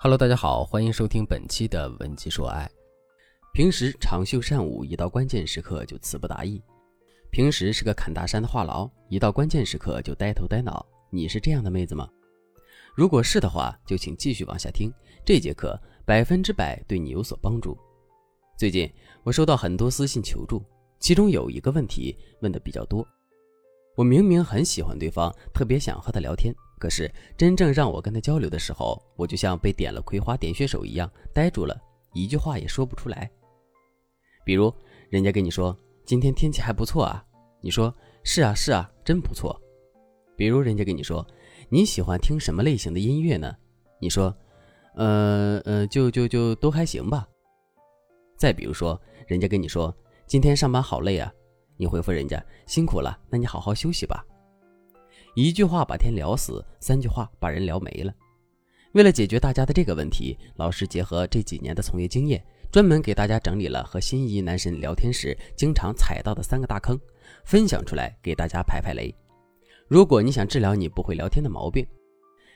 Hello，大家好，欢迎收听本期的文姬说爱。平时长袖善舞，一到关键时刻就词不达意；平时是个侃大山的话痨，一到关键时刻就呆头呆脑。你是这样的妹子吗？如果是的话，就请继续往下听，这节课百分之百对你有所帮助。最近我收到很多私信求助，其中有一个问题问的比较多。我明明很喜欢对方，特别想和他聊天。可是真正让我跟他交流的时候，我就像被点了葵花点穴手一样，呆住了，一句话也说不出来。比如，人家跟你说今天天气还不错啊，你说是啊是啊，真不错。比如人家跟你说你喜欢听什么类型的音乐呢？你说，呃呃，就就就都还行吧。再比如说，人家跟你说今天上班好累啊，你回复人家辛苦了，那你好好休息吧。一句话把天聊死，三句话把人聊没了。为了解决大家的这个问题，老师结合这几年的从业经验，专门给大家整理了和心仪男神聊天时经常踩到的三个大坑，分享出来给大家排排雷。如果你想治疗你不会聊天的毛病，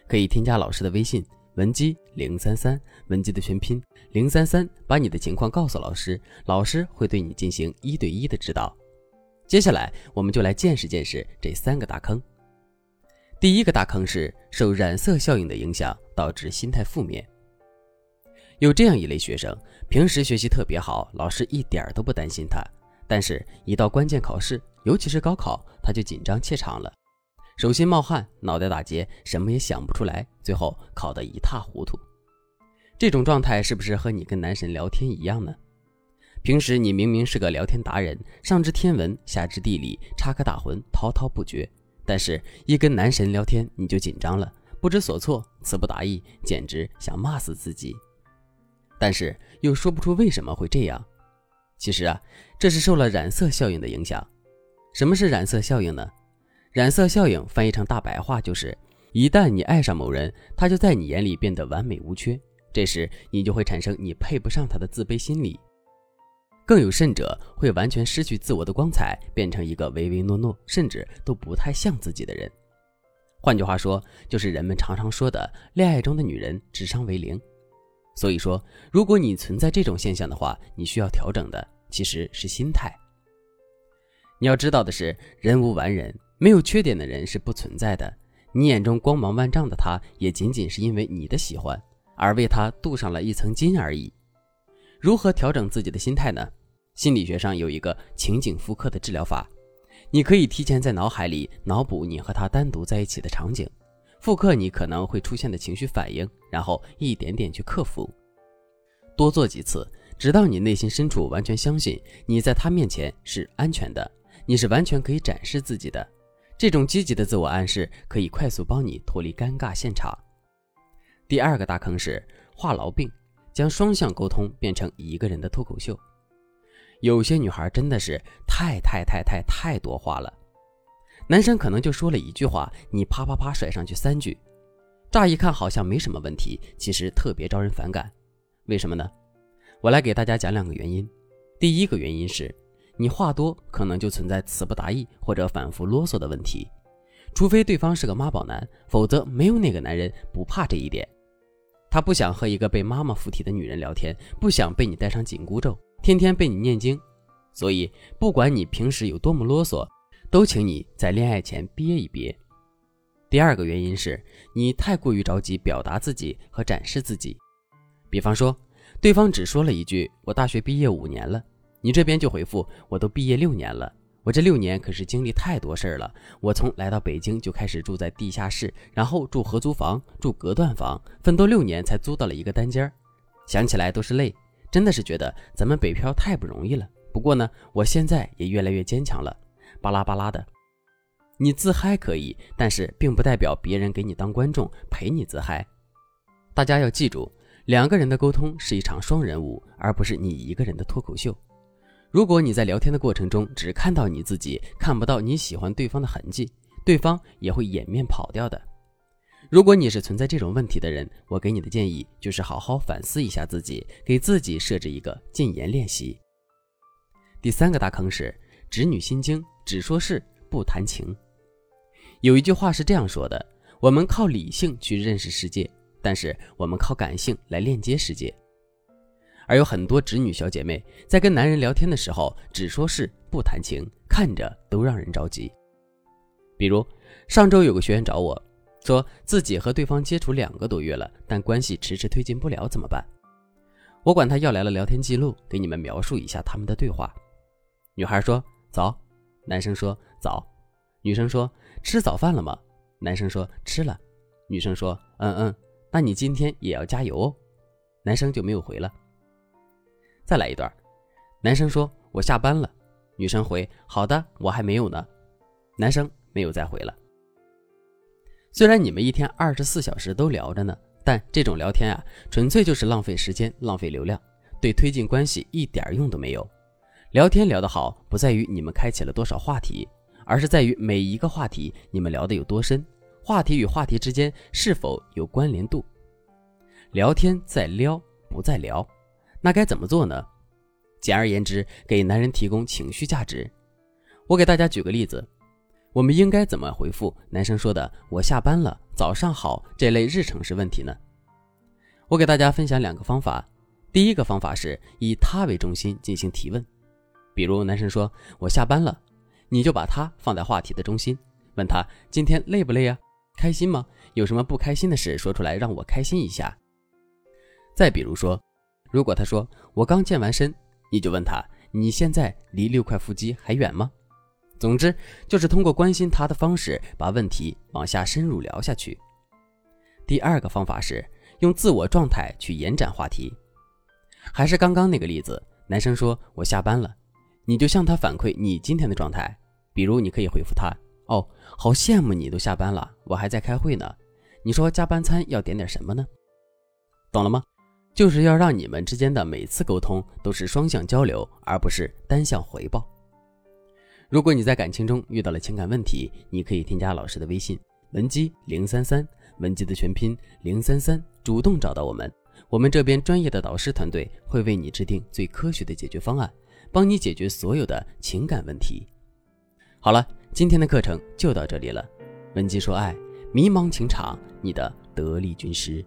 可以添加老师的微信文姬零三三，文姬的全拼零三三，把你的情况告诉老师，老师会对你进行一对一的指导。接下来，我们就来见识见识这三个大坑。第一个大坑是受染色效应的影响，导致心态负面。有这样一类学生，平时学习特别好，老师一点都不担心他，但是，一到关键考试，尤其是高考，他就紧张怯场了，手心冒汗，脑袋打结，什么也想不出来，最后考得一塌糊涂。这种状态是不是和你跟男神聊天一样呢？平时你明明是个聊天达人，上知天文，下知地理，插科打诨，滔滔不绝。但是，一跟男神聊天，你就紧张了，不知所措，词不达意，简直想骂死自己。但是又说不出为什么会这样。其实啊，这是受了染色效应的影响。什么是染色效应呢？染色效应翻译成大白话就是：一旦你爱上某人，他就在你眼里变得完美无缺，这时你就会产生你配不上他的自卑心理。更有甚者，会完全失去自我的光彩，变成一个唯唯诺诺，甚至都不太像自己的人。换句话说，就是人们常常说的恋爱中的女人智商为零。所以说，如果你存在这种现象的话，你需要调整的其实是心态。你要知道的是，人无完人，没有缺点的人是不存在的。你眼中光芒万丈的他，也仅仅是因为你的喜欢而为他镀上了一层金而已。如何调整自己的心态呢？心理学上有一个情景复刻的治疗法，你可以提前在脑海里脑补你和他单独在一起的场景，复刻你可能会出现的情绪反应，然后一点点去克服。多做几次，直到你内心深处完全相信你在他面前是安全的，你是完全可以展示自己的。这种积极的自我暗示可以快速帮你脱离尴尬现场。第二个大坑是话痨病。将双向沟通变成一个人的脱口秀，有些女孩真的是太太太太太多话了，男生可能就说了一句话，你啪啪啪甩上去三句，乍一看好像没什么问题，其实特别招人反感。为什么呢？我来给大家讲两个原因。第一个原因是，你话多，可能就存在词不达意或者反复啰嗦的问题，除非对方是个妈宝男，否则没有哪个男人不怕这一点。他不想和一个被妈妈附体的女人聊天，不想被你戴上紧箍咒，天天被你念经，所以不管你平时有多么啰嗦，都请你在恋爱前憋一憋。第二个原因是你太过于着急表达自己和展示自己，比方说，对方只说了一句“我大学毕业五年了”，你这边就回复“我都毕业六年了”。我这六年可是经历太多事儿了。我从来到北京就开始住在地下室，然后住合租房，住隔断房，奋斗六年才租到了一个单间儿。想起来都是泪，真的是觉得咱们北漂太不容易了。不过呢，我现在也越来越坚强了。巴拉巴拉的，你自嗨可以，但是并不代表别人给你当观众陪你自嗨。大家要记住，两个人的沟通是一场双人舞，而不是你一个人的脱口秀。如果你在聊天的过程中只看到你自己，看不到你喜欢对方的痕迹，对方也会掩面跑掉的。如果你是存在这种问题的人，我给你的建议就是好好反思一下自己，给自己设置一个禁言练习。第三个大坑是直女心经，只说事不谈情。有一句话是这样说的：我们靠理性去认识世界，但是我们靠感性来链接世界。而有很多直女小姐妹在跟男人聊天的时候，只说是不谈情，看着都让人着急。比如上周有个学员找我说，自己和对方接触两个多月了，但关系迟迟推进不了，怎么办？我管他要来了聊天记录，给你们描述一下他们的对话。女孩说早，男生说早，女生说吃早饭了吗？男生说吃了，女生说嗯嗯，那你今天也要加油哦。男生就没有回了。再来一段，男生说：“我下班了。”女生回：“好的，我还没有呢。”男生没有再回了。虽然你们一天二十四小时都聊着呢，但这种聊天啊，纯粹就是浪费时间、浪费流量，对推进关系一点用都没有。聊天聊得好，不在于你们开启了多少话题，而是在于每一个话题你们聊得有多深，话题与话题之间是否有关联度。聊天在撩，不在聊。那该怎么做呢？简而言之，给男人提供情绪价值。我给大家举个例子，我们应该怎么回复男生说的“我下班了，早上好”这类日程式问题呢？我给大家分享两个方法。第一个方法是以他为中心进行提问，比如男生说“我下班了”，你就把他放在话题的中心，问他今天累不累啊？开心吗？有什么不开心的事说出来，让我开心一下。再比如说。如果他说我刚健完身，你就问他你现在离六块腹肌还远吗？总之就是通过关心他的方式，把问题往下深入聊下去。第二个方法是用自我状态去延展话题，还是刚刚那个例子，男生说我下班了，你就向他反馈你今天的状态，比如你可以回复他哦，好羡慕你都下班了，我还在开会呢。你说加班餐要点点什么呢？懂了吗？就是要让你们之间的每次沟通都是双向交流，而不是单向回报。如果你在感情中遇到了情感问题，你可以添加老师的微信文姬零三三，文姬的全拼零三三，主动找到我们，我们这边专业的导师团队会为你制定最科学的解决方案，帮你解决所有的情感问题。好了，今天的课程就到这里了，文姬说爱，迷茫情场，你的得力军师。